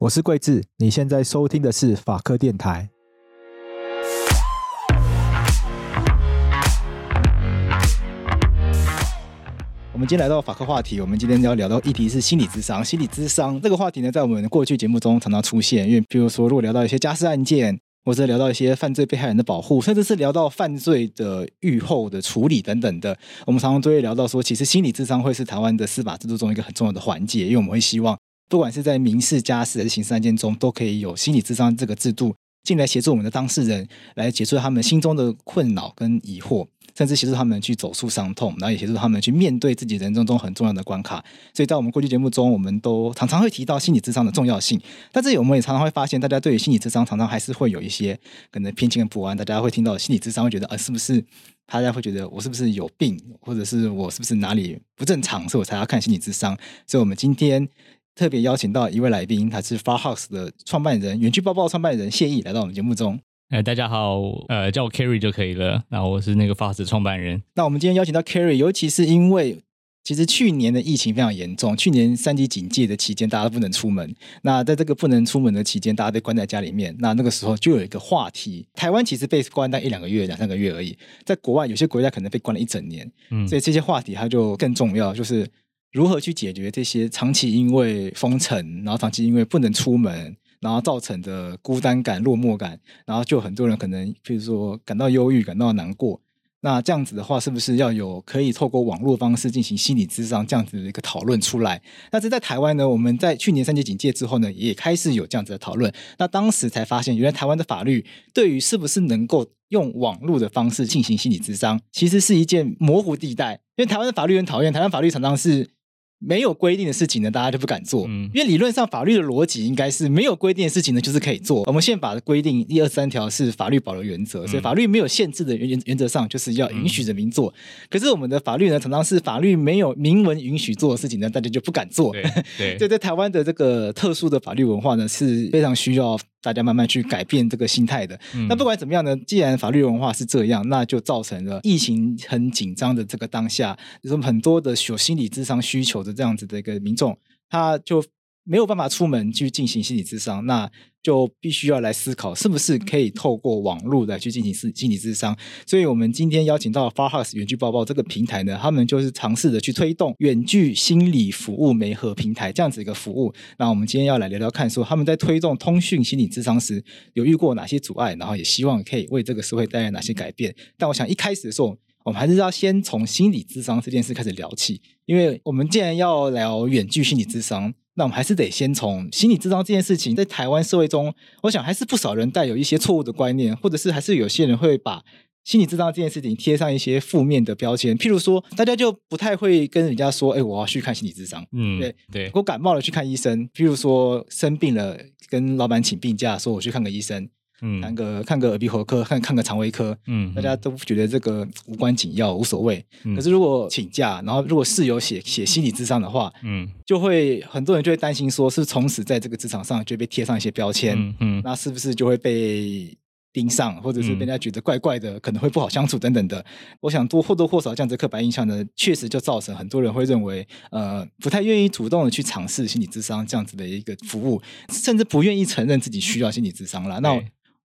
我是贵智，你现在收听的是法科电台。我们今天来到法科话题，我们今天要聊到议题是心理智商。心理咨商这个话题呢，在我们过去节目中常常出现，因为比如说，如果聊到一些家事案件，或者聊到一些犯罪被害人的保护，甚至是聊到犯罪的预后的处理等等的，我们常常都会聊到说，其实心理智商会是台湾的司法制度中一个很重要的环节，因为我们会希望。不管是在民事、家事还是刑事案件中，都可以有心理咨商这个制度进来协助我们的当事人，来解除他们心中的困扰跟疑惑，甚至协助他们去走出伤痛，然后也协助他们去面对自己人生中很重要的关卡。所以在我们过去节目中，我们都常常会提到心理智商的重要性。但是我们也常常会发现，大家对于心理智商常常还是会有一些可能偏见跟不安。大家会听到心理智商，会觉得啊，是不是大家会觉得我是不是有病，或者是我是不是哪里不正常，所以我才要看心理智商。所以，我们今天。特别邀请到一位来宾，他是 Far House 的创办人，园区抱抱创办人谢毅来到我们节目中。哎，大家好，呃，叫我 Carry 就可以了。那我是那个 Far House 创办人。那我们今天邀请到 Carry，尤其是因为其实去年的疫情非常严重，去年三级警戒的期间，大家都不能出门。那在这个不能出门的期间，大家被关在家里面。那那个时候就有一个话题，台湾其实被关在一两个月、两三个月而已，在国外有些国家可能被关了一整年。嗯，所以这些话题它就更重要，就是。如何去解决这些长期因为封城，然后长期因为不能出门，然后造成的孤单感、落寞感，然后就很多人可能，比如说感到忧郁、感到难过。那这样子的话，是不是要有可以透过网络方式进行心理咨商这样子的一个讨论出来？但是在台湾呢，我们在去年三级警戒之后呢，也开始有这样子的讨论。那当时才发现，原来台湾的法律对于是不是能够用网络的方式进行心理咨商，其实是一件模糊地带。因为台湾的法律很讨厌，台湾法律常常是。没有规定的事情呢，大家就不敢做。嗯，因为理论上法律的逻辑应该是没有规定的事情呢，就是可以做。我们宪法的规定一二三条是法律保留原则，所以法律没有限制的原原则上就是要允许人民做。可是我们的法律呢，常常是法律没有明文允许做的事情呢，大家就不敢做。对，对，对，在台湾的这个特殊的法律文化呢，是非常需要。大家慢慢去改变这个心态的。那不管怎么样呢，既然法律文化是这样，那就造成了疫情很紧张的这个当下，就是很多的有心理智商需求的这样子的一个民众，他就。没有办法出门去进行心理咨商，那就必须要来思考是不是可以透过网络来去进行心心理咨商。所以，我们今天邀请到 Far House 远距抱抱这个平台呢，他们就是尝试着去推动远距心理服务媒合平台这样子一个服务。那我们今天要来聊聊看，说他们在推动通讯心理咨商时有遇过哪些阻碍，然后也希望可以为这个社会带来哪些改变。但我想一开始的时候，我们还是要先从心理智商这件事开始聊起，因为我们既然要聊远距心理智商。那我们还是得先从心理智商这件事情，在台湾社会中，我想还是不少人带有一些错误的观念，或者是还是有些人会把心理智商这件事情贴上一些负面的标签。譬如说，大家就不太会跟人家说：“哎，我要去看心理智商。”嗯，对对。我感冒了去看医生，譬如说生病了，跟老板请病假，说我去看个医生。嗯，看个看个耳鼻喉科，看看个肠胃科，嗯，大家都觉得这个无关紧要，无所谓。嗯，可是如果请假，然后如果室友写写心理咨商的话，嗯，就会很多人就会担心说，是从此在这个职场上就被贴上一些标签，嗯，嗯，那是不是就会被盯上，或者是被人家觉得怪怪的，可能会不好相处等等的？我想多或多或少这样子刻板印象呢，确实就造成很多人会认为，呃，不太愿意主动的去尝试心理咨商这样子的一个服务，甚至不愿意承认自己需要心理咨商了。那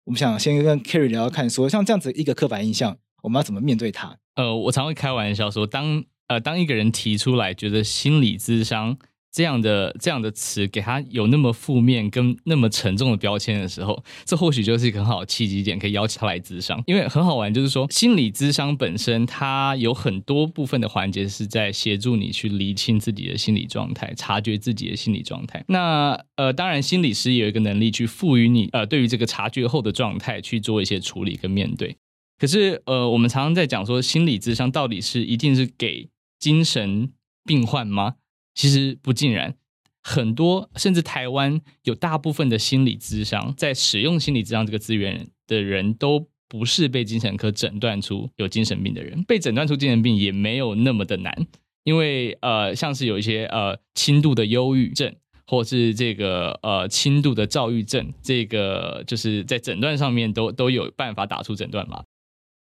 我们想先跟 Kerry 聊聊看，说像这样子一个刻板印象，我们要怎么面对它？呃，我常会开玩笑说，当呃当一个人提出来觉得心理智商这样的这样的词给他有那么负面跟那么沉重的标签的时候，这或许就是一个很好的契机点，可以邀请他来咨商。因为很好玩，就是说心理咨商本身它有很多部分的环节是在协助你去厘清自己的心理状态，察觉自己的心理状态。那呃，当然心理师也有一个能力去赋予你呃，对于这个察觉后的状态去做一些处理跟面对。可是呃，我们常常在讲说心理咨商到底是一定是给精神病患吗？其实不尽然，很多甚至台湾有大部分的心理咨商，在使用心理咨商这个资源的人都不是被精神科诊断出有精神病的人，被诊断出精神病也没有那么的难，因为呃，像是有一些呃轻度的忧郁症，或是这个呃轻度的躁郁症，这个就是在诊断上面都都有办法打出诊断嘛。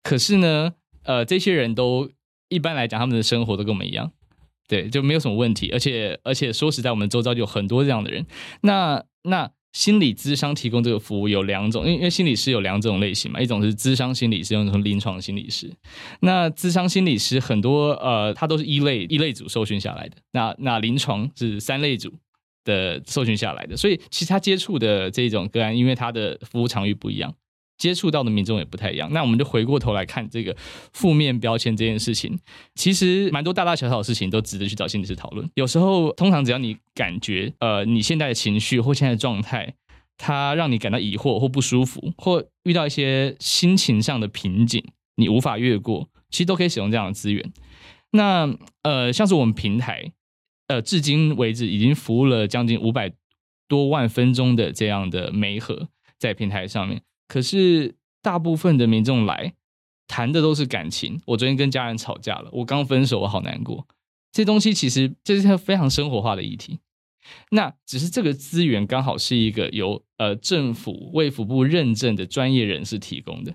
可是呢，呃，这些人都一般来讲，他们的生活都跟我们一样。对，就没有什么问题。而且而且说实在，我们周遭就有很多这样的人。那那心理咨商提供这个服务有两种，因为因为心理师有两种类型嘛，一种是咨商心理师，一种是临床心理师。那咨商心理师很多呃，他都是一类一类组受训下来的。那那临床是三类组的受训下来的，所以其实他接触的这种个案，因为他的服务场域不一样。接触到的民众也不太一样，那我们就回过头来看这个负面标签这件事情，其实蛮多大大小小的事情都值得去找心理师讨论。有时候，通常只要你感觉，呃，你现在的情绪或现在的状态，它让你感到疑惑或不舒服，或遇到一些心情上的瓶颈，你无法越过，其实都可以使用这样的资源。那呃，像是我们平台，呃，至今为止已经服务了将近五百多万分钟的这样的媒合在平台上面。可是大部分的民众来谈的都是感情。我昨天跟家人吵架了，我刚分手，我好难过。这东西其实这是非常生活化的议题。那只是这个资源刚好是一个由呃政府卫福部认证的专业人士提供的。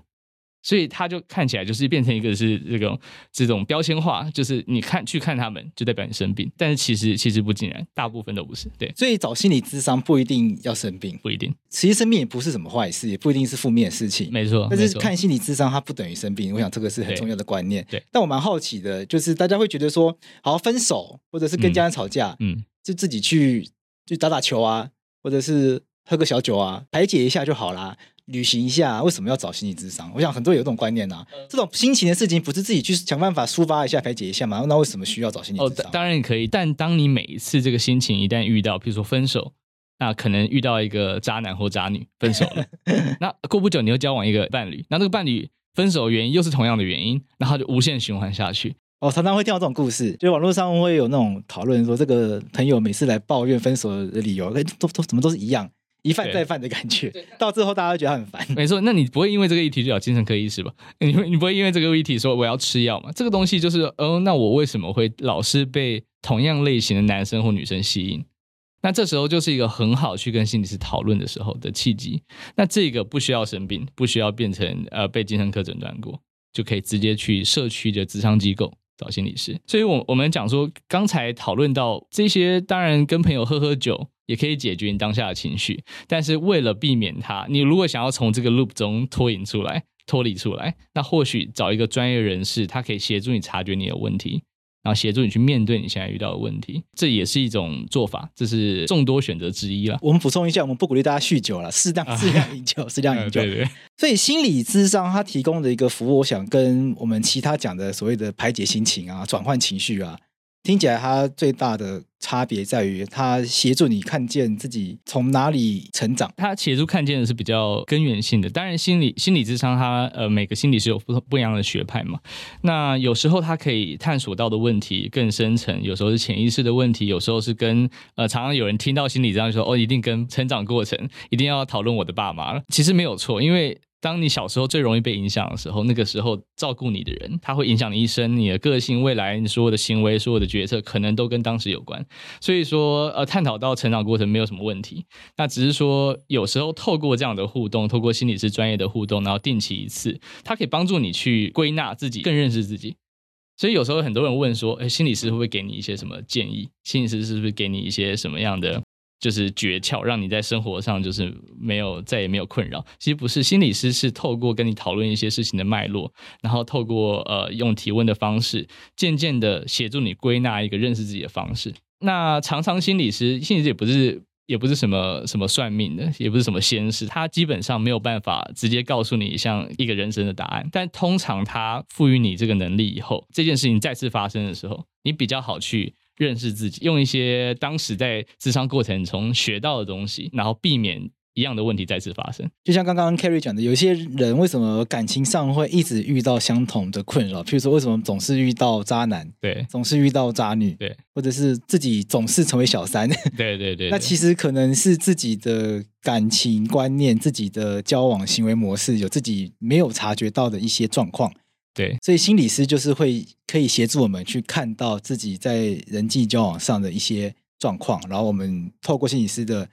所以他就看起来就是变成一个是这种这种标签化，就是你看去看他们就代表你生病，但是其实其实不尽然，大部分都不是。对，所以找心理咨商不一定要生病，不一定。其实生病也不是什么坏事，也不一定是负面的事情。没错，但是看心理咨商它不等于生病，我想这个是很重要的观念。对，但我蛮好奇的，就是大家会觉得说，好分手或者是跟家人吵架，嗯，就自己去就打打球啊，或者是喝个小酒啊，排解一下就好啦。旅行一下，为什么要找心理智商？我想很多人有这种观念呐、啊。这种心情的事情，不是自己去想办法抒发一下、排解一下吗？那为什么需要找心理？哦，当然可以。但当你每一次这个心情一旦遇到，比如说分手，那可能遇到一个渣男或渣女分手了，那过不久你又交往一个伴侣，那这个伴侣分手的原因又是同样的原因，然后就无限循环下去。哦，常常会听到这种故事，就网络上会有那种讨论说，这个朋友每次来抱怨分手的理由，都都怎么都是一样。一犯再犯的感觉，到最后大家都觉得很烦。没错，那你不会因为这个议题去找精神科医师吧？你 你不会因为这个议题说我要吃药吗？这个东西就是，哦，那我为什么会老是被同样类型的男生或女生吸引？那这时候就是一个很好去跟心理师讨论的时候的契机。那这个不需要生病，不需要变成呃被精神科诊断过，就可以直接去社区的咨商机构找心理师。所以我我们讲说，刚才讨论到这些，当然跟朋友喝喝酒。也可以解决你当下的情绪，但是为了避免它，你如果想要从这个 loop 中脱颖出来、脱离出来，那或许找一个专业人士，他可以协助你察觉你的问题，然后协助你去面对你现在遇到的问题，这也是一种做法，这是众多选择之一了。我们补充一下，我们不鼓励大家酗酒了，适当适量饮酒，适量饮 酒。对对。所以心理咨商它提供的一个服务，我想跟我们其他讲的所谓的排解心情啊、转换情绪啊。听起来，它最大的差别在于，它协助你看见自己从哪里成长。它协助看见的是比较根源性的。当然，心理心理智商，它呃每个心理是有不同不一样的学派嘛。那有时候它可以探索到的问题更深层，有时候是潜意识的问题，有时候是跟呃常常有人听到心理咨商说哦，一定跟成长过程一定要讨论我的爸妈了。其实没有错，因为。当你小时候最容易被影响的时候，那个时候照顾你的人，他会影响你一生，你的个性、未来，你所有的行为、所有的决策，可能都跟当时有关。所以说，呃，探讨到成长过程没有什么问题。那只是说，有时候透过这样的互动，透过心理师专业的互动，然后定期一次，它可以帮助你去归纳自己，更认识自己。所以有时候很多人问说，哎，心理师会不会给你一些什么建议？心理师是不是给你一些什么样的？就是诀窍，让你在生活上就是没有再也没有困扰。其实不是，心理师是透过跟你讨论一些事情的脉络，然后透过呃用提问的方式，渐渐的协助你归纳一个认识自己的方式。那常常心理师，心理师也不是也不是什么什么算命的，也不是什么仙师，他基本上没有办法直接告诉你像一个人生的答案。但通常他赋予你这个能力以后，这件事情再次发生的时候，你比较好去。认识自己，用一些当时在智商过程中学到的东西，然后避免一样的问题再次发生。就像刚刚 Carrie 讲的，有些人为什么感情上会一直遇到相同的困扰？譬如说，为什么总是遇到渣男？对，总是遇到渣女？对，或者是自己总是成为小三？对对对，对。那其实可能是自己的感情观念、自己的交往行为模式有自己没有察觉到的一些状况。对，所以心理师就是会可以协助我们去看到自己在人际交往上的一些状况，然后我们透过心理师的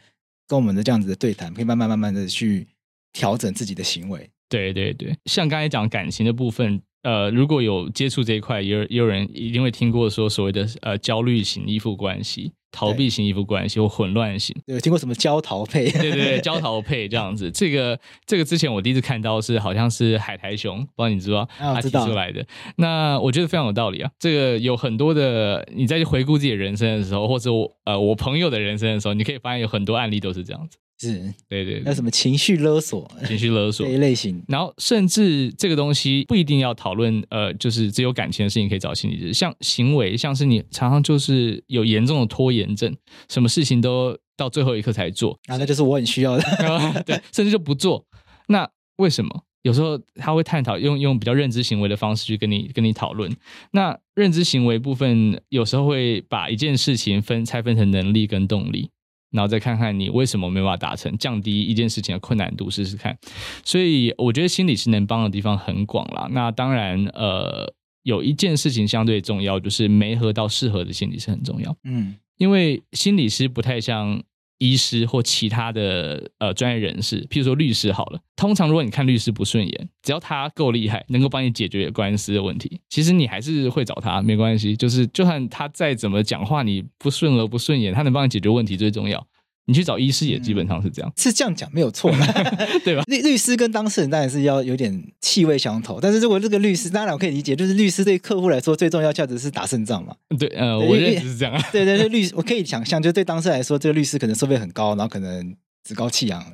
跟我们的这样子的对谈，可以慢慢慢慢的去调整自己的行为。对对对，像刚才讲感情的部分，呃，如果有接触这一块，也有也有人一定会听过说所谓的呃焦虑型依附关系。逃避型依附关系或混乱型，有听过什么焦桃配？对对对，焦桃配这样子。这个这个之前我第一次看到是好像是海苔熊，不知道你知道、啊、他提出来的。那我觉得非常有道理啊。这个有很多的，你在回顾自己的人生的时候，或者我呃我朋友的人生的时候，你可以发现有很多案例都是这样子。是，对对，那什么情绪勒索，情绪勒索这一类型，然后甚至这个东西不一定要讨论，呃，就是只有感情的事情可以找心理师，像行为，像是你常常就是有严重的拖延症，什么事情都到最后一刻才做，啊，那就是我很需要的，对，甚至就不做。那为什么？有时候他会探讨用用比较认知行为的方式去跟你跟你讨论。那认知行为部分有时候会把一件事情分拆分成能力跟动力。然后再看看你为什么没办法达成，降低一件事情的困难度，试试看。所以我觉得心理师能帮的地方很广啦。那当然，呃，有一件事情相对重要，就是没合到适合的心理师很重要。嗯，因为心理师不太像。医师或其他的呃专业人士，譬如说律师好了。通常如果你看律师不顺眼，只要他够厉害，能够帮你解决官司的问题，其实你还是会找他，没关系。就是就算他再怎么讲话你不顺耳不顺眼，他能帮你解决问题最重要。你去找医师也基本上是这样，嗯、是这样讲没有错，对吧？律律师跟当事人当然是要有点气味相投，但是如果这个律师，当然我可以理解，就是律师对客户来说最重要价值是打胜仗嘛。对，呃，我认为是这样。对对对，律师我可以想象，就对当事人来说，这个律师可能收费很高，然后可能趾高气扬，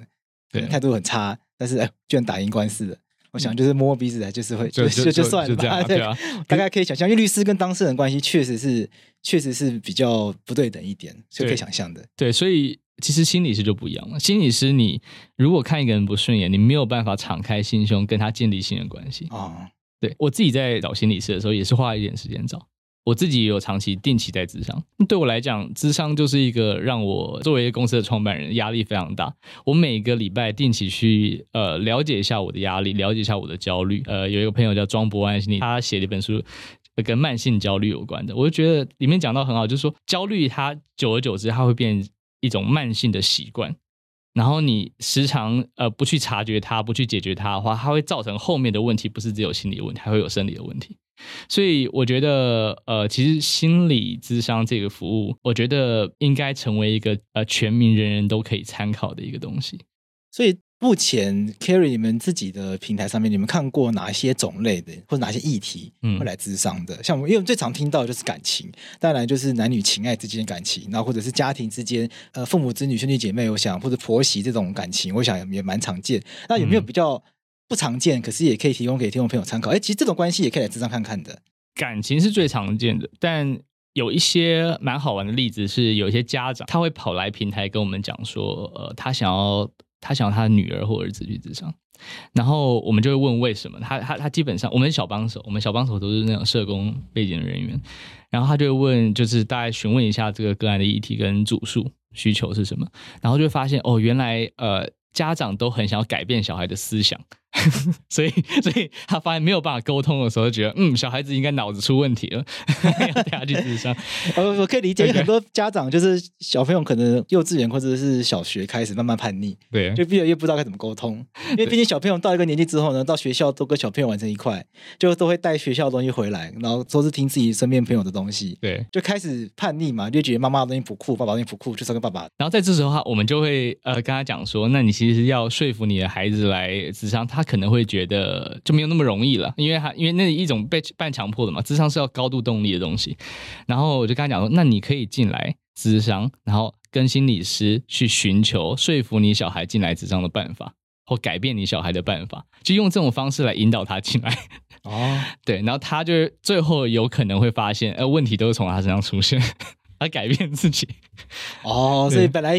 对，态度很差，但是哎，居然打赢官司了。我想就是摸摸鼻子来，就是会就就就算了吧。对啊，大概可以想象，因为律师跟当事人关系确实是确实是比较不对等一点，是可以想象的。对，所以。其实心理师就不一样了。心理师，你如果看一个人不顺眼，你没有办法敞开心胸跟他建立信任关系啊。哦、对，我自己在找心理师的时候，也是花了一点时间找。我自己也有长期定期在咨商。对我来讲，咨商就是一个让我作为一个公司的创办人压力非常大。我每个礼拜定期去呃了解一下我的压力，了解一下我的焦虑。呃，有一个朋友叫庄博安心理，他写了一本书跟慢性焦虑有关的，我就觉得里面讲到很好，就是说焦虑它久而久之，它会变。一种慢性的习惯，然后你时常呃不去察觉它，不去解决它的话，它会造成后面的问题，不是只有心理问题，还会有生理的问题。所以我觉得，呃，其实心理咨商这个服务，我觉得应该成为一个呃全民人人都可以参考的一个东西。所以。目前 Carry 你们自己的平台上面，你们看过哪些种类的，或者哪些议题会来咨商的？嗯、像我们，因为我们最常听到的就是感情，当然就是男女情爱之间的感情，然后或者是家庭之间，呃，父母子女兄弟姐妹，我想或者婆媳这种感情，我想也蛮常见。那有没有比较不常见，可是也可以提供给听众朋友参考？哎，其实这种关系也可以来智商看看的。感情是最常见的，但有一些蛮好玩的例子是，有一些家长他会跑来平台跟我们讲说，呃，他想要。他想要他的女儿或儿子去咨商，然后我们就会问为什么？他他他基本上我们小帮手，我们小帮手都是那种社工背景的人员，然后他就会问，就是大概询问一下这个个案的议题跟主诉需求是什么，然后就会发现哦，原来呃家长都很想要改变小孩的思想。所以，所以他发现没有办法沟通的时候，就觉得嗯，小孩子应该脑子出问题了，要带他去智商。我我可以理解，很多家长就是小朋友可能幼稚园或者是小学开始慢慢叛逆，对，就毕业又不知道该怎么沟通。因为毕竟小朋友到一个年纪之后呢，到学校都跟小朋友玩成一块，就都会带学校的东西回来，然后都是听自己身边朋友的东西，对，就开始叛逆嘛，就觉得妈妈的东西不酷，爸爸的东西不酷，就是跟爸爸。然后在这时候哈，我们就会呃跟他讲说，那你其实要说服你的孩子来智商，他。他可能会觉得就没有那么容易了，因为他因为那一种被半强迫的嘛，智商是要高度动力的东西。然后我就跟他讲说，那你可以进来智商，然后跟心理师去寻求说服你小孩进来智商的办法，或改变你小孩的办法，就用这种方式来引导他进来。哦，对，然后他就最后有可能会发现，呃，问题都是从他身上出现，他改变自己。哦，所以本来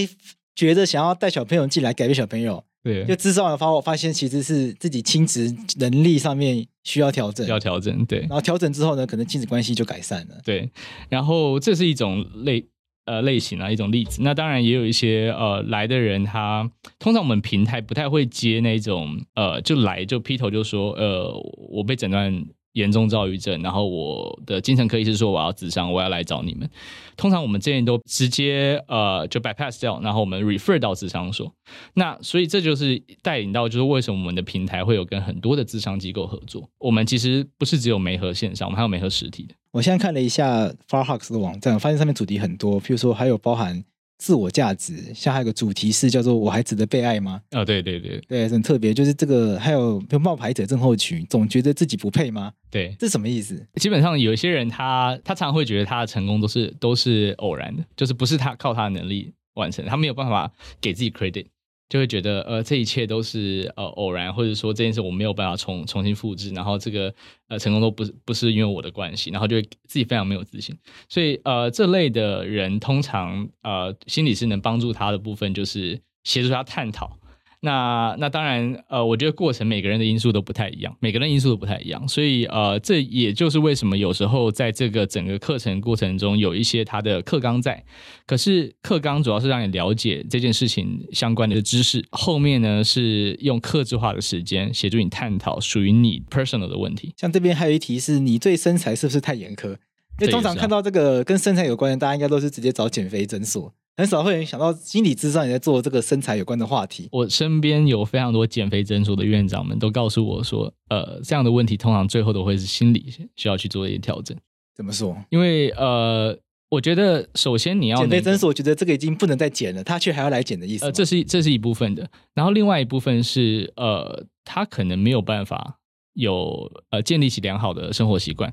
觉得想要带小朋友进来改变小朋友。对，就咨商完发，我发现其实是自己亲子能力上面需要调整，要调整。对，然后调整之后呢，可能亲子关系就改善了。对，然后这是一种类呃类型啊，一种例子。那当然也有一些呃来的人他，他通常我们平台不太会接那种呃就来就劈头就说呃我被诊断严重躁郁症，然后我的精神科医师说我要咨商，我要来找你们。通常我们这边都直接呃就 bypass 掉，然后我们 refer 到智商所。那所以这就是带领到就是为什么我们的平台会有跟很多的智商机构合作。我们其实不是只有媒合线上，我们还有媒合实体的。我现在看了一下 Farhawks 的网站，发现上面主题很多，譬如说还有包含。自我价值，像还有个主题是叫做“我还值得被爱吗？”啊，对对对对，很特别。就是这个，还有比如冒牌者症候群，总觉得自己不配吗？对，这什么意思？基本上有一些人他，他他常常会觉得他的成功都是都是偶然的，就是不是他靠他的能力完成，他没有办法给自己 credit。就会觉得，呃，这一切都是呃偶然，或者说这件事我没有办法重重新复制，然后这个呃成功都不是不是因为我的关系，然后就会自己非常没有自信。所以呃这类的人通常呃心理师能帮助他的部分就是协助他探讨。那那当然，呃，我觉得过程每个人的因素都不太一样，每个人因素都不太一样，所以呃，这也就是为什么有时候在这个整个课程过程中有一些它的课纲在，可是课纲主要是让你了解这件事情相关的知识，后面呢是用克制化的时间协助你探讨属于你 personal 的问题。像这边还有一题是你对身材是不是太严苛？因为通常看到这个跟身材有关的，大家应该都是直接找减肥诊所。很少会想到心理智商也在做这个身材有关的话题。我身边有非常多减肥诊所的院长们都告诉我说，呃，这样的问题通常最后都会是心理需要去做一些调整。怎么说？因为呃，我觉得首先你要减肥诊所我觉得这个已经不能再减了，他却还要来减的意思。呃，这是这是一部分的。然后另外一部分是呃，他可能没有办法有呃建立起良好的生活习惯。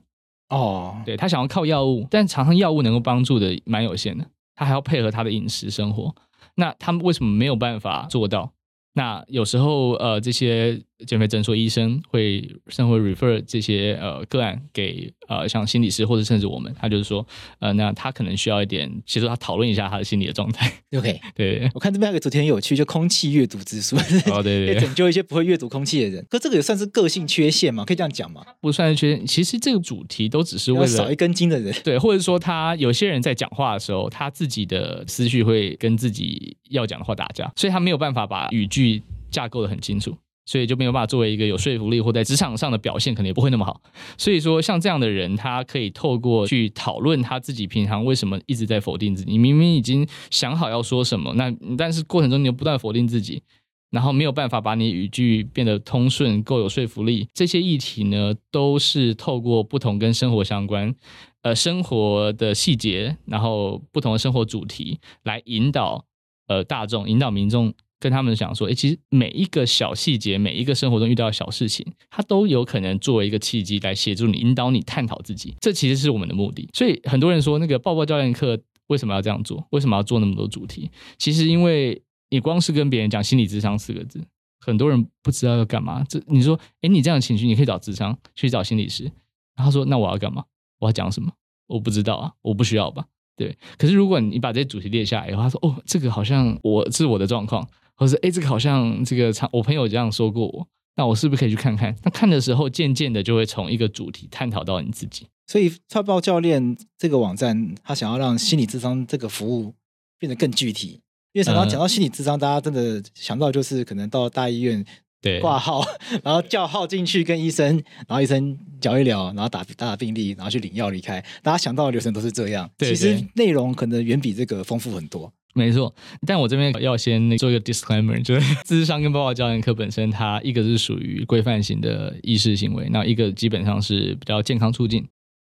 哦，对，他想要靠药物，但常常药物能够帮助的蛮有限的。他还要配合他的饮食生活，那他们为什么没有办法做到？那有时候呃，这些减肥诊所医生会甚至会 refer 这些呃个案给呃像心理师或者甚至我们，他就是说呃，那他可能需要一点协助他讨论一下他的心理的状态。OK，对，我看这边有个主题很有趣，就空气阅读之书，哦对对，拯救一些不会阅读空气的人。可这个也算是个性缺陷嘛？可以这样讲吗？不算是缺陷，其实这个主题都只是为了少一根筋的人，对，或者说他有些人在讲话的时候，他自己的思绪会跟自己要讲的话打架，所以他没有办法把语句。架构的很清楚，所以就没有办法作为一个有说服力或在职场上的表现，可能也不会那么好。所以说，像这样的人，他可以透过去讨论他自己平常为什么一直在否定自己。你明明已经想好要说什么，那但是过程中你又不断否定自己，然后没有办法把你语句变得通顺、够有说服力。这些议题呢，都是透过不同跟生活相关，呃，生活的细节，然后不同的生活主题来引导呃大众、引导民众。跟他们讲说，诶，其实每一个小细节，每一个生活中遇到的小事情，它都有可能作为一个契机来协助你、引导你探讨自己。这其实是我们的目的。所以很多人说，那个抱抱教练课为什么要这样做？为什么要做那么多主题？其实因为你光是跟别人讲心理智商四个字，很多人不知道要干嘛。这你说，诶，你这样的情绪，你可以找智商，去找心理师。然后说，那我要干嘛？我要讲什么？我不知道啊，我不需要吧？对。可是如果你把这些主题列下来以后，他说，哦，这个好像我是我的状况。或者是哎，这个好像这个我朋友这样说过我，那我是不是可以去看看？那看的时候，渐渐的就会从一个主题探讨到你自己。所以，抱抱教练这个网站，他想要让心理智商这个服务变得更具体。因为常常讲到心理智商，大家真的想到就是可能到大医院对挂号，然后叫号进去跟医生，然后医生聊一聊，然后打打打病历，然后去领药离开。大家想到的流程都是这样，其实内容可能远比这个丰富很多。没错，但我这边要先做一个 disclaimer，就是 咨商跟抱抱教练课本身，它一个是属于规范型的意识行为，那一个基本上是比较健康促进，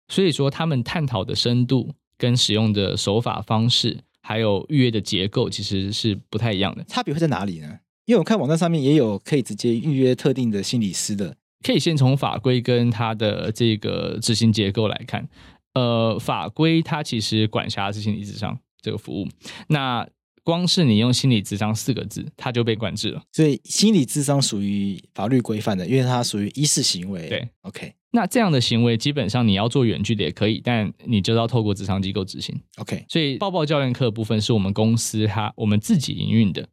所以说他们探讨的深度跟使用的手法方式，还有预约的结构，其实是不太一样的。差别会在哪里呢？因为我看网站上面也有可以直接预约特定的心理师的，可以先从法规跟它的这个执行结构来看，呃，法规它其实管辖的是心理智商。这个服务，那光是你用心理智商四个字，它就被管制了。所以心理智商属于法律规范的，因为它属于一事行为。对，OK。那这样的行为基本上你要做远距离也可以，但你就要透过咨商机构执行。OK。所以抱抱教练课的部分是我们公司它我们自己营运的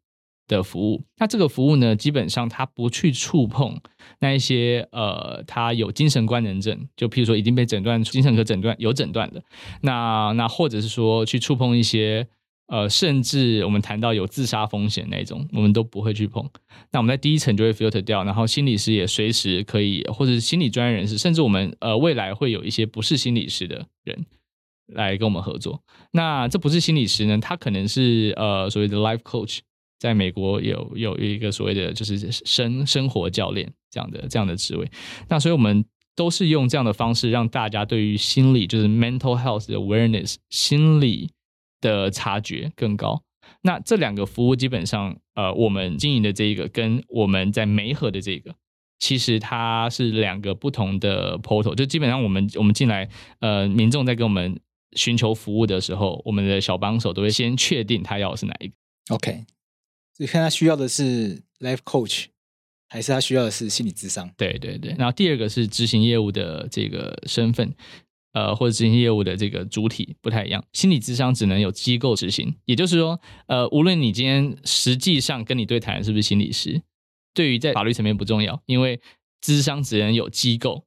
的服务。那这个服务呢，基本上它不去触碰那一些呃，他有精神官能症，就譬如说已经被诊断精神科诊断有诊断的，那那或者是说去触碰一些呃，甚至我们谈到有自杀风险那种，我们都不会去碰。那我们在第一层就会 filter 掉，然后心理师也随时可以，或者是心理专业人士，甚至我们呃未来会有一些不是心理师的人来跟我们合作。那这不是心理师呢，他可能是呃所谓的 life coach，在美国有有一个所谓的就是生生活教练这样的这样的职位。那所以我们都是用这样的方式让大家对于心理就是 mental health 的 awareness 心理。的察觉更高。那这两个服务基本上，呃，我们经营的这一个跟我们在媒合的这个，其实它是两个不同的 portal。就基本上我们我们进来，呃，民众在跟我们寻求服务的时候，我们的小帮手都会先确定他要的是哪一个。OK，你看他需要的是 life coach，还是他需要的是心理智商？对对对。然后第二个是执行业务的这个身份。呃，或者执行业务的这个主体不太一样，心理智商只能有机构执行，也就是说，呃，无论你今天实际上跟你对谈的是不是心理师，对于在法律层面不重要，因为智商只能有机构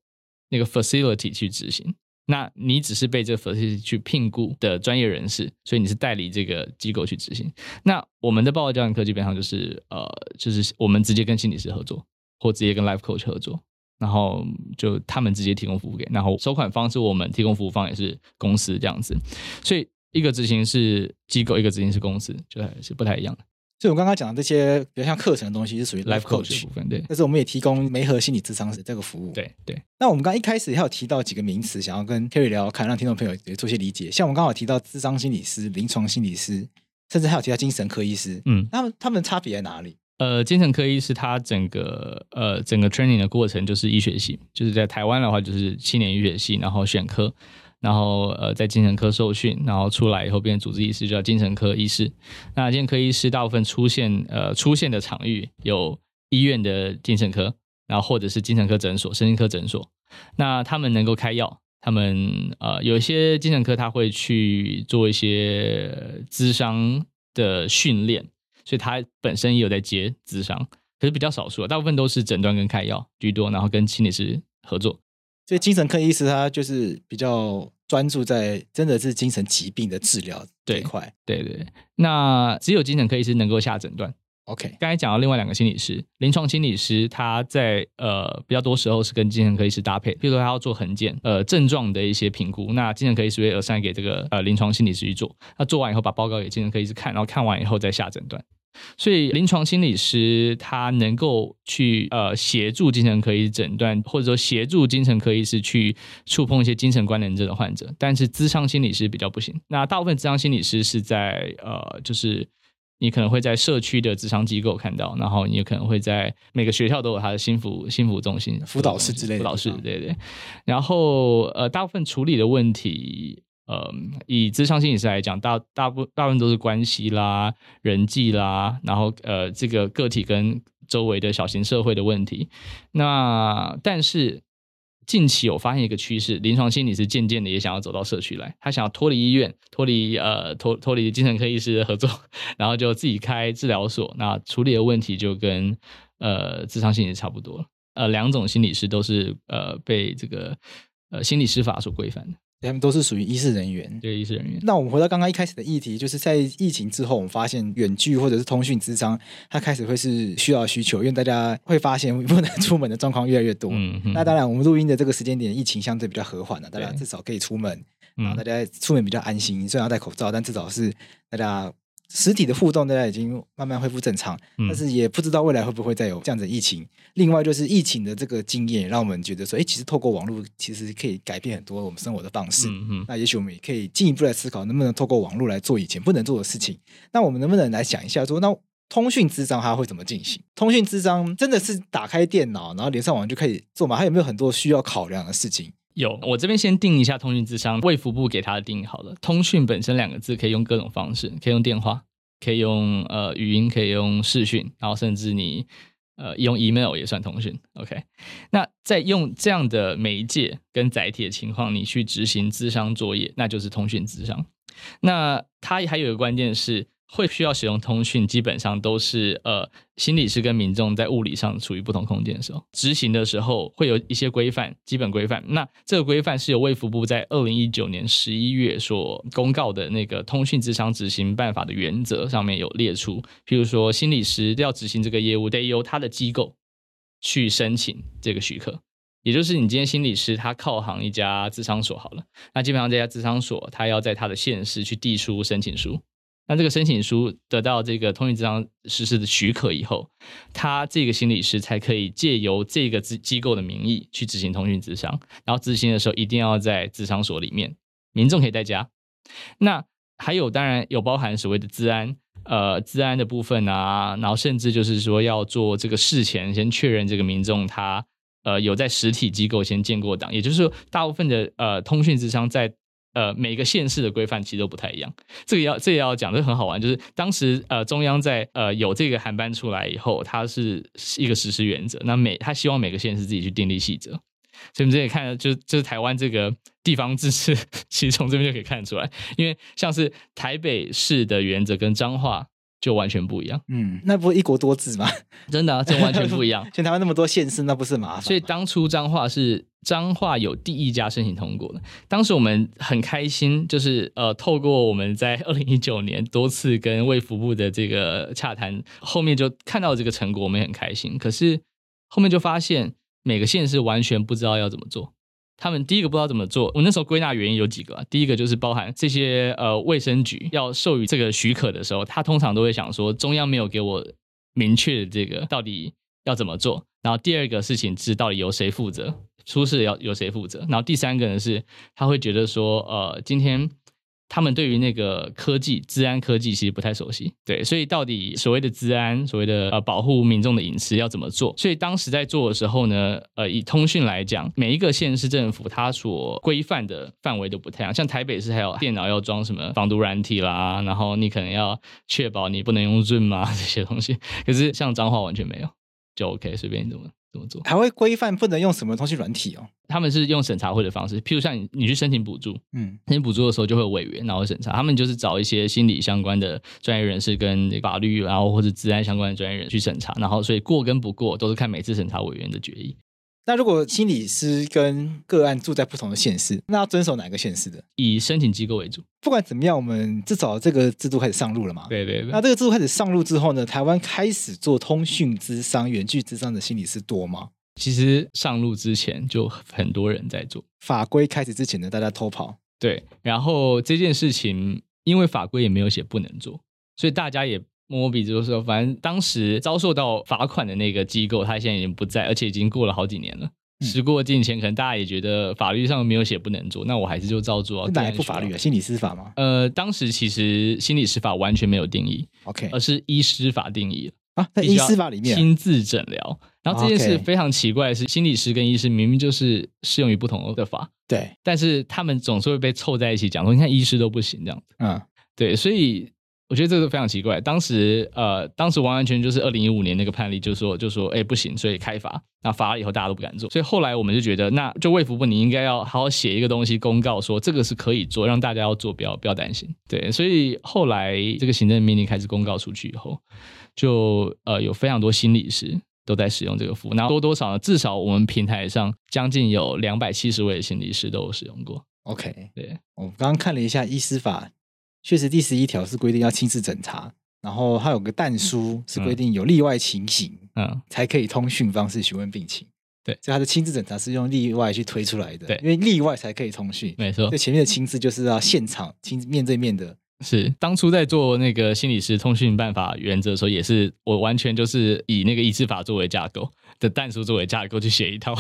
那个 facility 去执行，那你只是被这个 facility 去聘雇的专业人士，所以你是代理这个机构去执行。那我们的报告教练课基本上就是呃，就是我们直接跟心理师合作，或直接跟 life coach 合作。然后就他们直接提供服务给，然后收款方是我们提供服务方也是公司这样子，所以一个执行是机构，一个执行是公司，就还是不太一样的。所以我刚刚讲的这些比较像课程的东西是属于 life coach 的部分，对。但是我们也提供媒合心理智商的这个服务，对对。那我们刚刚一开始也有提到几个名词，想要跟 Kerry 聊聊看，让听众朋友也做些理解。像我们刚好提到智商心理师、临床心理师，甚至还有提到精神科医师，嗯，他们他们差别在哪里？呃，精神科医师他整个呃整个 training 的过程就是医学系，就是在台湾的话就是七年医学系，然后选科，然后呃在精神科受训，然后出来以后变成主治医师，就叫精神科医师。那精神科医师大部分出现呃出现的场域有医院的精神科，然后或者是精神科诊所、神经科诊所。那他们能够开药，他们呃有一些精神科他会去做一些咨商的训练。所以他本身也有在接咨商，可是比较少数，大部分都是诊断跟开药居多，然后跟心理师合作。所以精神科医师他就是比较专注在真的是精神疾病的治疗这一块。对对对，那只有精神科医师能够下诊断。OK，刚才讲到另外两个心理师，临床心理师他在呃比较多时候是跟精神科医师搭配，比如说他要做横检呃症状的一些评估，那精神科医师会 assign 给这个呃临床心理师去做，那做完以后把报告给精神科医师看，然后看完以后再下诊断。所以临床心理师他能够去呃协助精神科医师诊断，或者说协助精神科医师去触碰一些精神关联症的患者，但是咨商心理师比较不行。那大部分咨商心理师是在呃就是。你可能会在社区的咨商机构看到，然后你也可能会在每个学校都有他的心辅心辅中心、辅导室之类的。辅导室，对对。然后呃，大部分处理的问题，呃，以咨商心理师来讲，大大部大部分都是关系啦、人际啦，然后呃，这个个体跟周围的小型社会的问题。那但是。近期有发现一个趋势，临床心理师渐渐的也想要走到社区来，他想要脱离医院，脱离呃脱脱离精神科医师的合作，然后就自己开治疗所，那处理的问题就跟呃咨商心理差不多。呃，两种心理师都是呃被这个呃心理师法所规范的。他们都是属于医事人员，对医事人员。那我们回到刚刚一开始的议题，就是在疫情之后，我们发现远距或者是通讯之商，它开始会是需要需求，因为大家会发现不能出门的状况越来越多。嗯嗯。那当然，我们录音的这个时间点，疫情相对比较和缓了，大家至少可以出门，然后大家出门比较安心，虽然要戴口罩，但至少是大家。实体的互动，大家已经慢慢恢复正常，但是也不知道未来会不会再有这样子的疫情。另外，就是疫情的这个经验，让我们觉得说，哎，其实透过网络，其实可以改变很多我们生活的方式。嗯嗯。那也许我们也可以进一步来思考，能不能透过网络来做以前不能做的事情。那我们能不能来想一下，说，那通讯智商它会怎么进行？通讯智商真的是打开电脑，然后连上网就可以做吗？它有没有很多需要考量的事情？有，我这边先定一下通讯智商，卫福部给他的定义好了。通讯本身两个字可以用各种方式，可以用电话，可以用呃语音，可以用视讯，然后甚至你呃用 email 也算通讯。OK，那在用这样的媒介跟载体的情况，你去执行智商作业，那就是通讯智商。那它还有一个关键是，会需要使用通讯，基本上都是呃，心理师跟民众在物理上处于不同空间的时候，执行的时候会有一些规范，基本规范。那这个规范是由卫福部在二零一九年十一月所公告的那个通讯智商执行办法的原则上面有列出，譬如说心理师要执行这个业务，得由他的机构去申请这个许可。也就是你今天心理师他靠行一家智商所好了，那基本上这家智商所他要在他的县市去递出申请书。那这个申请书得到这个通讯咨商实施的许可以后，他这个心理师才可以借由这个机机构的名义去执行通讯咨商。然后执行的时候一定要在咨商所里面，民众可以在家。那还有当然有包含所谓的资安，呃，资安的部分啊，然后甚至就是说要做这个事前先确认这个民众他呃有在实体机构先建过档，也就是说大部分的呃通讯咨商在。呃，每个县市的规范其实都不太一样。这个要这也要讲，这很好玩，就是当时呃中央在呃有这个航班出来以后，它是一个实施原则。那每他希望每个县市自己去订立细则。所以我们这里看，就就是台湾这个地方自治，其实从这边就可以看出来。因为像是台北市的原则跟彰化就完全不一样。嗯，那不是一国多制吗？真的啊，这完全不一样。像台湾那么多县市，那不是麻烦？所以当初彰化是。彰化有第一家申请通过的，当时我们很开心，就是呃，透过我们在二零一九年多次跟卫福部的这个洽谈，后面就看到这个成果，我们也很开心。可是后面就发现每个县市完全不知道要怎么做。他们第一个不知道怎么做，我那时候归纳原因有几个啊，第一个就是包含这些呃卫生局要授予这个许可的时候，他通常都会想说中央没有给我明确的这个到底要怎么做。然后第二个事情是到底由谁负责？出事要由谁负责？然后第三个呢是，他会觉得说，呃，今天他们对于那个科技、治安科技其实不太熟悉，对，所以到底所谓的治安、所谓的呃保护民众的隐私要怎么做？所以当时在做的时候呢，呃，以通讯来讲，每一个县市政府它所规范的范围都不太一样，像台北市还有电脑要装什么防毒软体啦，然后你可能要确保你不能用 Zoom 啊这些东西，可是像彰化完全没有，就 OK，随便你怎么。怎么做？还会规范不能用什么东西软体哦？他们是用审查会的方式，譬如像你，你去申请补助，嗯，申请补助的时候就会有委员，然后审查。他们就是找一些心理相关的专业人士跟法律，然后或者治安相关的专业人士去审查，然后所以过跟不过都是看每次审查委员的决议。那如果心理师跟个案住在不同的县市，那要遵守哪个县市的？以申请机构为主。不管怎么样，我们至少这个制度开始上路了嘛？对对对。那这个制度开始上路之后呢？台湾开始做通讯咨商、远距咨商的心理师多吗？其实上路之前就很多人在做。法规开始之前呢，大家偷跑。对，然后这件事情因为法规也没有写不能做，所以大家也。摸摸鼻子就说，反正当时遭受到罚款的那个机构，他现在已经不在，而且已经过了好几年了。嗯、时过境迁，可能大家也觉得法律上没有写不能做，那我还是就照做。哪一部法律啊？心理师法吗？呃，当时其实心理师法完全没有定义，OK，而是医师法定义啊，在医师法里面亲自诊疗。然后这件事非常奇怪的是，心理师跟医师明明就是适用于不同的法，对，但是他们总是会被凑在一起讲说，你看医师都不行这样子，嗯，对，所以。我觉得这个非常奇怪。当时，呃，当时完完全全就是二零一五年那个判例，就说，就说，哎，不行，所以开罚。那罚了以后，大家都不敢做。所以后来我们就觉得，那就卫福部，你应该要好好写一个东西，公告说这个是可以做，让大家要做，不要不要担心。对，所以后来这个行政命令开始公告出去以后，就呃有非常多心理师都在使用这个服务。那多多少呢？至少我们平台上将近有两百七十位心理师都有使用过。OK，对，我刚刚看了一下医师法。确实，第十一条是规定要亲自诊查，然后还有个但书是规定有例外情形，嗯，才可以通讯方式询问病情。对，所以他的亲自诊查是用例外去推出来的。对，因为例外才可以通讯。没错，这前面的亲自就是要现场亲面对面的。是，当初在做那个心理师通讯办法原则的时候，也是我完全就是以那个医师法作为架构的但书作为架构去写一套。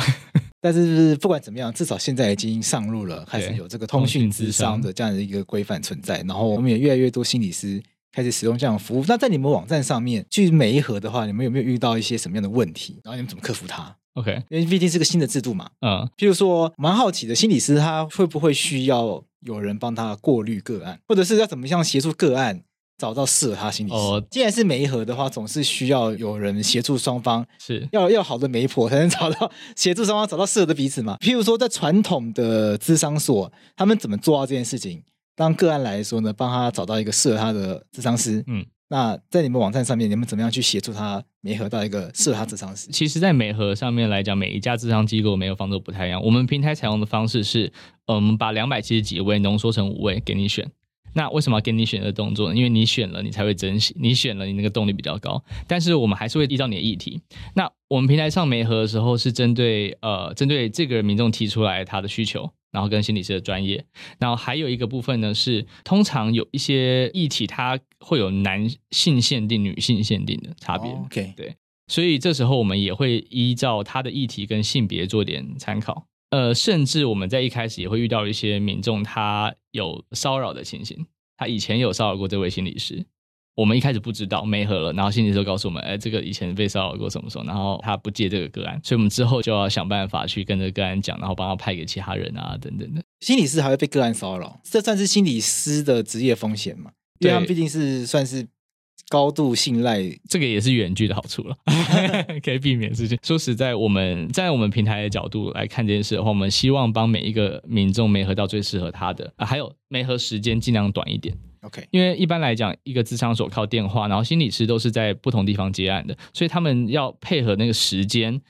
但是不管怎么样，至少现在已经上路了，开始有这个通讯咨商的这样的一个规范存在。然后我们也越来越多心理师开始使用这样的服务。那在你们网站上面，去每一盒的话，你们有没有遇到一些什么样的问题？然后你们怎么克服它？OK，因为毕竟是个新的制度嘛。嗯，譬如说，蛮好奇的，心理师他会不会需要有人帮他过滤个案，或者是要怎么样协助个案？找到适合他心理师。哦，既然是媒合的话，总是需要有人协助双方，是要要好的媒婆才能找到 协助双方找到适合的彼此嘛。譬如说，在传统的咨商所，他们怎么做到这件事情？当个案来说呢，帮他找到一个适合他的咨商师。嗯，那在你们网站上面，你们怎么样去协助他媒合到一个适合他智商师？其实，在媒合上面来讲，每一家智商机构媒合方式都不太一样。我们平台采用的方式是，呃，我们把两百七十几位浓缩成五位给你选。那为什么要给你选的动作呢？因为你选了，你才会珍惜；你选了，你那个动力比较高。但是我们还是会依照你的议题。那我们平台上媒合的时候，是针对呃，针对这个民众提出来他的需求，然后跟心理师的专业。然后还有一个部分呢，是通常有一些议题，它会有男性限定、女性限定的差别。Oh, OK，对。所以这时候我们也会依照他的议题跟性别做点参考。呃，甚至我们在一开始也会遇到一些民众，他有骚扰的情形，他以前有骚扰过这位心理师，我们一开始不知道，没合了，然后心理师就告诉我们，哎，这个以前被骚扰过什么时候，然后他不接这个个案，所以我们之后就要想办法去跟这个个案讲，然后帮他派给其他人啊，等等的。心理师还会被个案骚扰，这算是心理师的职业风险吗？因为他们毕竟是算是。高度信赖，这个也是远距的好处了，可以避免事情。说实在，我们在我们平台的角度来看这件事的话，我们希望帮每一个民众媒合到最适合他的啊，还有媒合时间尽量短一点。OK，因为一般来讲，一个咨商所靠电话，然后心理师都是在不同地方接案的，所以他们要配合那个时间。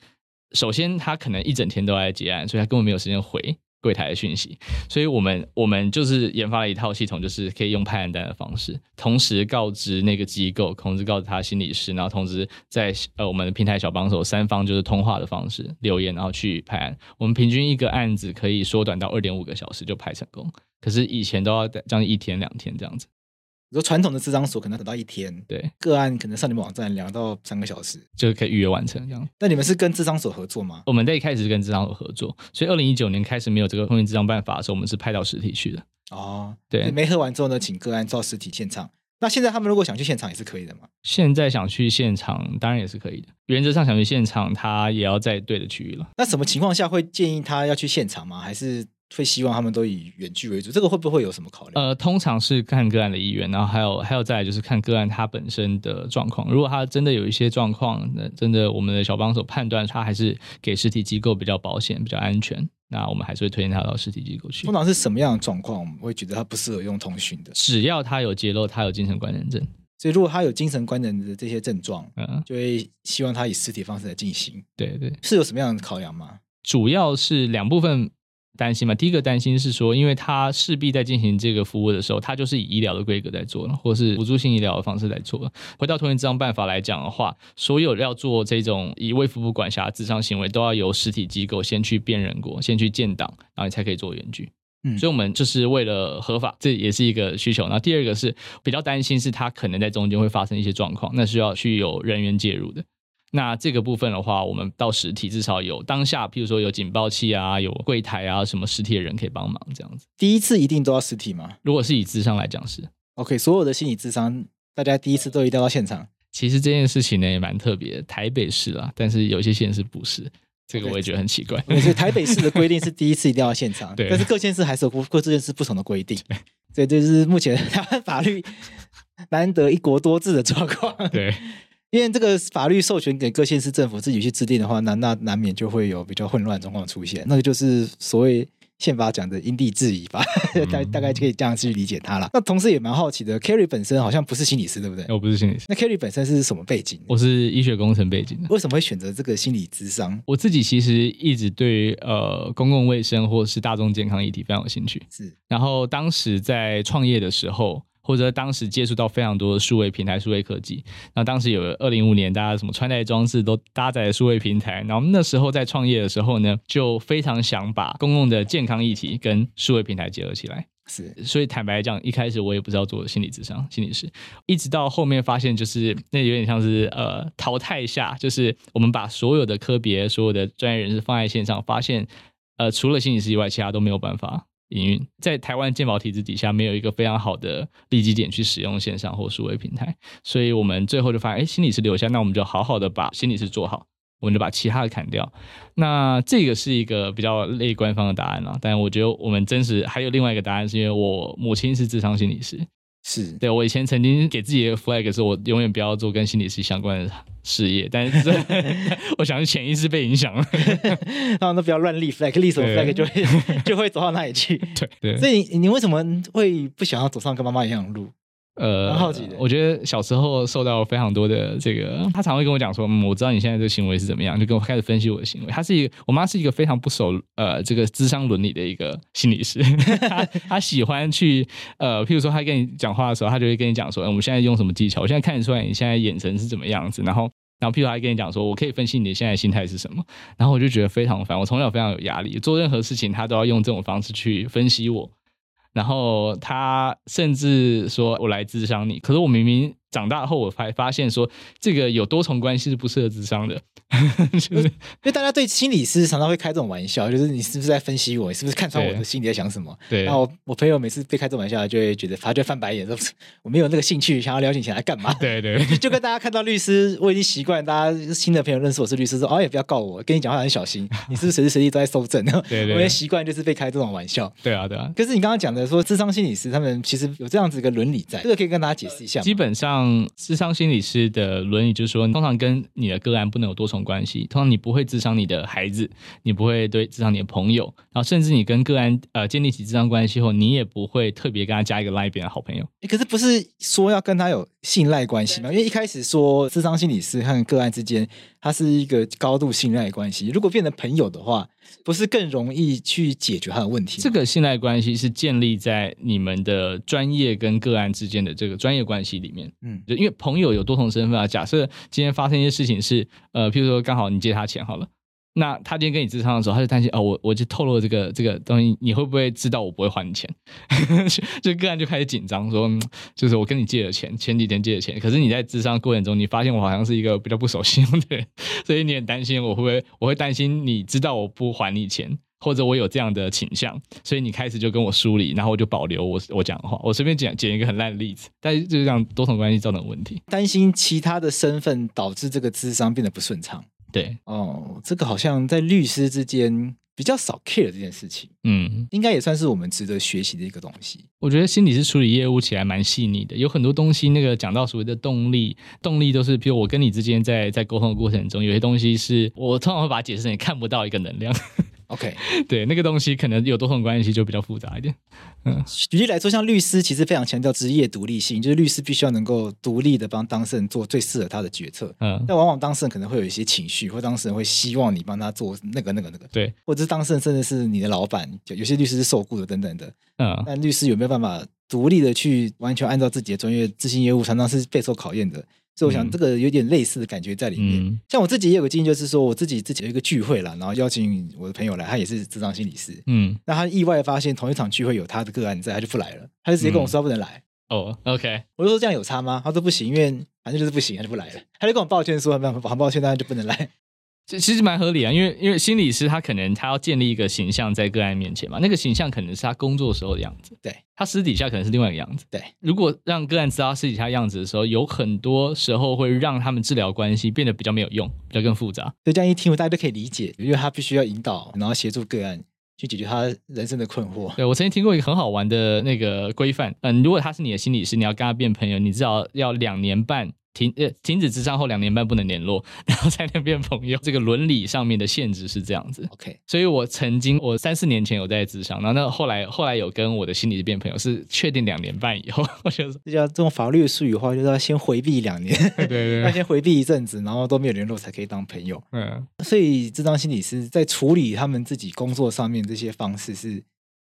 首先，他可能一整天都在接案，所以他根本没有时间回。柜台的讯息，所以我们我们就是研发了一套系统，就是可以用派案单的方式，同时告知那个机构，同时告知他心理师，然后同时在呃我们的平台小帮手三方就是通话的方式留言，然后去派案。我们平均一个案子可以缩短到二点五个小时就派成功，可是以前都要将近一天两天这样子。说传统的智商所可能等到一天，对个案可能上你们网站两到三个小时就可以预约完成这样。那你们是跟智商所合作吗？我们在一开始是跟智商所合作，所以二零一九年开始没有这个通讯智商办法的时候，我们是派到实体去的。哦，对，没喝完之后呢，请个案到实体现场。那现在他们如果想去现场也是可以的吗？现在想去现场当然也是可以的，原则上想去现场，他也要在对的区域了。那什么情况下会建议他要去现场吗？还是？会希望他们都以远距为主，这个会不会有什么考量？呃，通常是看个案的意愿，然后还有还有再来就是看个案他本身的状况。如果他真的有一些状况，那真的我们的小帮手判断他还是给实体机构比较保险、比较安全，那我们还是会推荐他到实体机构去。通常是什么样的状况，我们会觉得他不适合用通讯的？只要他有揭露他有精神官能症，所以如果他有精神官能的这些症状，嗯，就会希望他以实体方式来进行。对对，是有什么样的考量吗？主要是两部分。担心嘛？第一个担心是说，因为他势必在进行这个服务的时候，他就是以医疗的规格在做了，或是辅助性医疗的方式在做了。回到通讯咨商办法来讲的话，所有要做这种以卫福部管辖智商行为，都要由实体机构先去辨认过，先去建档，然后你才可以做远距。嗯，所以我们就是为了合法，这也是一个需求。那第二个是比较担心，是他可能在中间会发生一些状况，那需要去有人员介入的。那这个部分的话，我们到实体至少有当下，譬如说有警报器啊，有柜台啊，什么实体的人可以帮忙这样子。第一次一定都要实体吗？如果是以智商来讲是。OK，所有的心理智商，大家第一次都一定要到现场。其实这件事情呢也蛮特别，台北市啦，但是有些县市不是，这个我也觉得很奇怪。Okay, 所以台北市的规定是 第一次一定要现场，对。但是各县市还是有各这件事不同的规定。对，这就是目前 台湾法律难得一国多制的状况。对。因为这个法律授权给各县市政府自己去制定的话，那那难免就会有比较混乱的状况出现。那个就是所谓宪法讲的因地制宜吧，大、嗯、大概可以这样去理解它了。那同时也蛮好奇的，Kerry 本身好像不是心理师，对不对？我不是心理师。那 Kerry 本身是什么背景？我是医学工程背景的。为什么会选择这个心理咨商？我自己其实一直对呃公共卫生或是大众健康议题非常有兴趣。是。然后当时在创业的时候。或者当时接触到非常多的数位平台、数位科技，那当时有二零一五年，大家什么穿戴装置都搭载数位平台，然后那时候在创业的时候呢，就非常想把公共的健康议题跟数位平台结合起来。是，所以坦白讲，一开始我也不知道做心理咨商、心理师，一直到后面发现，就是那有点像是呃淘汰下，就是我们把所有的科别、所有的专业人士放在线上，发现呃除了心理师以外，其他都没有办法。营运在台湾健保体制底下，没有一个非常好的利基点去使用线上或数位平台，所以我们最后就发现，哎，心理师留下，那我们就好好的把心理师做好，我们就把其他的砍掉。那这个是一个比较类官方的答案了，但我觉得我们真实还有另外一个答案，是因为我母亲是智商心理师，是对我以前曾经给自己的 flag 是我永远不要做跟心理师相关的事业，但是 我想是潜意识被影响了，然后都不要乱立 flag，立什么 flag 就会 就会走到那里去。对对，所以你你为什么会不想要走上跟妈妈一样的路？呃，很好奇的。我觉得小时候受到非常多的这个，他常会跟我讲说，嗯，我知道你现在这个行为是怎么样，就跟我开始分析我的行为。他是一个，我妈是一个非常不守呃这个智商伦理的一个心理师，他他喜欢去呃，譬如说他跟你讲话的时候，他就会跟你讲说，嗯，我们现在用什么技巧？我现在看得出来你现在眼神是怎么样子，然后然后譬如他跟你讲说，我可以分析你的现在心态是什么，然后我就觉得非常烦。我从小非常有压力，做任何事情他都要用这种方式去分析我。然后他甚至说：“我来智商你。”可是我明明长大后，我才发现说，这个有多重关系是不适合智商的。就是因为大家对心理师常常会开这种玩笑，就是你是不是在分析我？你是不是看穿我的心里在想什么？对。然后我朋友每次被开这种玩笑，就会觉得他就翻白眼，说：“我 没有那个兴趣，想要了解你来干嘛？”对对。就跟大家看到律师，我已经习惯，大家新的朋友认识我是律师，说：“哦，也不要告我，跟你讲话很小心，你是不是随时随地都在搜证？”对对。我也习惯就是被开这种玩笑。对啊，对啊。可是你刚刚讲的说，智商心理师他们其实有这样子一个伦理在，这个可以跟大家解释一下。基本上，咨商心理师的伦理就是说，通常跟你的个案不能有多重关系，通常你。不会智商你的孩子，你不会对智商你的朋友，然后甚至你跟个案呃建立起智商关系后，你也不会特别跟他加一个 line 变的好朋友。可是不是说要跟他有信赖关系吗？因为一开始说智商心理师和个案之间，它是一个高度信赖关系。如果变成朋友的话，不是更容易去解决他的问题？这个信赖关系是建立在你们的专业跟个案之间的这个专业关系里面。嗯，就因为朋友有多重身份啊。假设今天发生一些事情是，呃，譬如说刚好你借他钱好了。那他今天跟你咨商的时候，他就担心哦，我我就透露这个这个东西，你会不会知道我不会还你钱？就个案就开始紧张，说就是我跟你借了钱，前几天借的钱，可是你在咨商过程中，你发现我好像是一个比较不守信用的人，所以你很担心我会不会，我会担心你知道我不还你钱，或者我有这样的倾向，所以你开始就跟我疏离，然后我就保留我我讲的话。我随便讲讲一个很烂的例子，但是就是这样多重关系造成问题，担心其他的身份导致这个智商变得不顺畅。对哦，这个好像在律师之间比较少 care 这件事情，嗯，应该也算是我们值得学习的一个东西。我觉得心理师处理业务起来蛮细腻的，有很多东西，那个讲到所谓的动力，动力都是，比如我跟你之间在在沟通的过程中，有些东西是我通常会把它解释成你看不到一个能量。OK，对，那个东西可能有多重关系就比较复杂一点。嗯，举例来说，像律师其实非常强调职业独立性，就是律师必须要能够独立的帮当事人做最适合他的决策。嗯，但往往当事人可能会有一些情绪，或当事人会希望你帮他做那个、那个、那个。对，或者是当事人甚至是你的老板，有些律师是受雇的等等的。嗯，但律师有没有办法独立的去完全按照自己的专业执行业务，常常是备受考验的。所以我想，这个有点类似的感觉在里面。嗯、像我自己也有个经验，就是说我自己自己有一个聚会啦，然后邀请我的朋友来，他也是智障心理师。嗯，那他意外发现同一场聚会有他的个案在，他就不来了，他就直接跟我说他不能来。嗯、哦，OK，我就说这样有差吗？他说不行，因为反正就是不行，他就不来了。他就跟我抱歉说，很很抱歉，那就不能来。其实蛮合理啊，因为因为心理师他可能他要建立一个形象在个案面前嘛，那个形象可能是他工作时候的样子，对，他私底下可能是另外一个样子，对。如果让个案知道他私底下样子的时候，有很多时候会让他们治疗关系变得比较没有用，比较更复杂。所以这样一听，大家都可以理解，因为他必须要引导，然后协助个案去解决他人生的困惑。对，我曾经听过一个很好玩的那个规范，嗯，如果他是你的心理师，你要跟他变朋友，你至少要两年半。停呃，停止智商后两年半不能联络，然后才能变朋友。这个伦理上面的限制是这样子。OK，所以我曾经我三四年前有在智商，然后那后来后来有跟我的心理师变朋友，是确定两年半以后，我觉得这叫这种法律术语的话，就是要先回避两年，对对对，要先回避一阵子，然后都没有联络才可以当朋友。嗯，所以咨商心理师在处理他们自己工作上面这些方式是。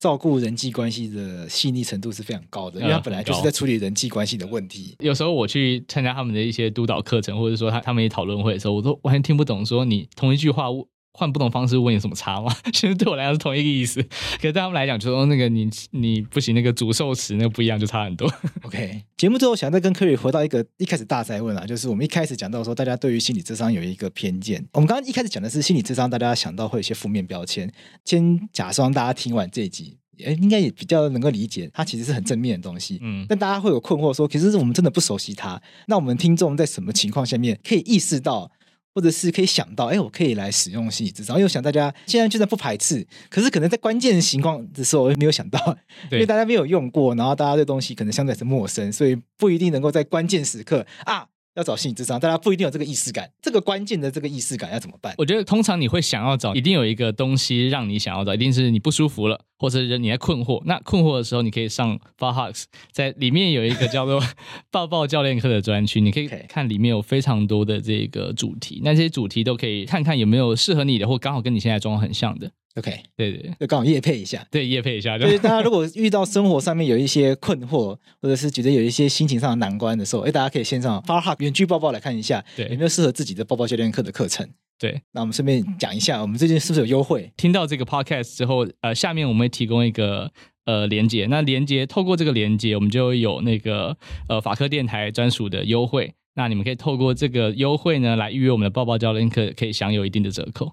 照顾人际关系的细腻程度是非常高的，因为他本来就是在处理人际关系的问题。有时候我去参加他们的一些督导课程，或者说他他们一讨论会的时候，我都完全听不懂。说你同一句话换不同方式问有什么差吗？其实对我来讲是同一个意思，可是对他们来讲，就说那个你你不行，那个主受词那个不一样，就差很多。OK，节目最后想再跟 Kerry 回到一个一开始大哉问啊，就是我们一开始讲到说，大家对于心理智商有一个偏见。我们刚刚一开始讲的是心理智商，大家想到会有一些负面标签。先假装大家听完这一集。哎，应该也比较能够理解，它其实是很正面的东西。嗯，但大家会有困惑说，其实我们真的不熟悉它。那我们听众在什么情况下面可以意识到或者是可以想到，哎，我可以来使用心理咨商。因为我想大家现在就算不排斥，可是可能在关键情况的时候，我没有想到，因为大家没有用过，然后大家对东西可能相对是陌生，所以不一定能够在关键时刻啊。要找心理智商，大家不一定有这个意识感。这个关键的这个意识感要怎么办？我觉得通常你会想要找，一定有一个东西让你想要找，一定是你不舒服了，或者是你在困惑。那困惑的时候，你可以上 FarHugs，在里面有一个叫做“ 抱抱教练课”的专区，你可以看里面有非常多的这个主题，那这些主题都可以看看有没有适合你的，或刚好跟你现在状况很像的。OK，对对，就刚好夜配一下，对夜配一下。就是大家如果遇到生活上面有一些困惑，或者是觉得有一些心情上的难关的时候，哎，大家可以线上 f a r h u b 远距抱抱来看一下，对，有没有适合自己的抱抱教练课的课程。对，那我们顺便讲一下，我们最近是不是有优惠？听到这个 Podcast 之后，呃，下面我们会提供一个呃连接，那连接透过这个连接，我们就有那个呃法科电台专属的优惠，那你们可以透过这个优惠呢来预约我们的抱抱教练课，可以享有一定的折扣。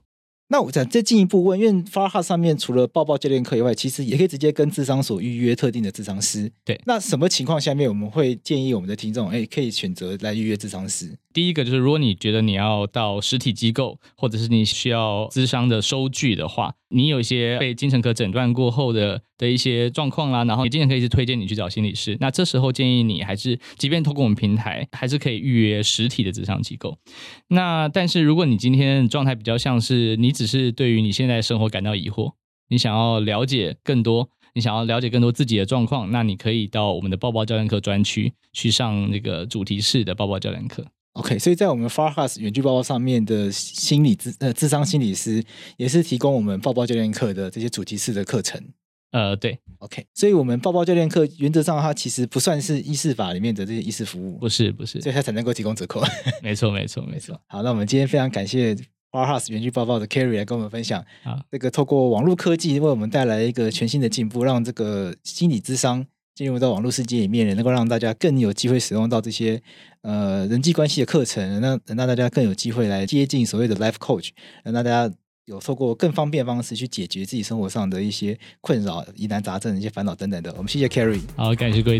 那我再再进一步问，因为 FarHub 上面除了抱抱教练课以外，其实也可以直接跟智商所预约特定的智商师。对，那什么情况下面我们会建议我们的听众，哎，可以选择来预约智商师？第一个就是，如果你觉得你要到实体机构，或者是你需要咨商的收据的话，你有一些被精神科诊断过后的的一些状况啦，然后你精神科医师推荐你去找心理师。那这时候建议你还是，即便透过我们平台，还是可以预约实体的咨商机构。那但是如果你今天状态比较像是你只是对于你现在生活感到疑惑，你想要了解更多，你想要了解更多自己的状况，那你可以到我们的抱抱教练课专区去上那个主题式的抱抱教练课。OK，所以在我们 FarHugs 远距抱抱上面的心理智呃智商心理师也是提供我们抱抱教练课的这些主题式的课程。呃，对，OK，所以我们抱抱教练课原则上它其实不算是医事法里面的这些医事服务，不是不是，所以它才能够提供折扣。没错没错没错。好，那我们今天非常感谢 FarHugs 远距抱抱的 Carry 来跟我们分享，啊，这个透过网络科技为我们带来一个全新的进步，让这个心理智商。进入到网络世界里面，能够让大家更有机会使用到这些呃人际关系的课程，那让大家更有机会来接近所谓的 life coach，让大家有透过更方便的方式去解决自己生活上的一些困扰、疑难杂症、一些烦恼等等的。我们谢谢 Kerry，好，感谢各位。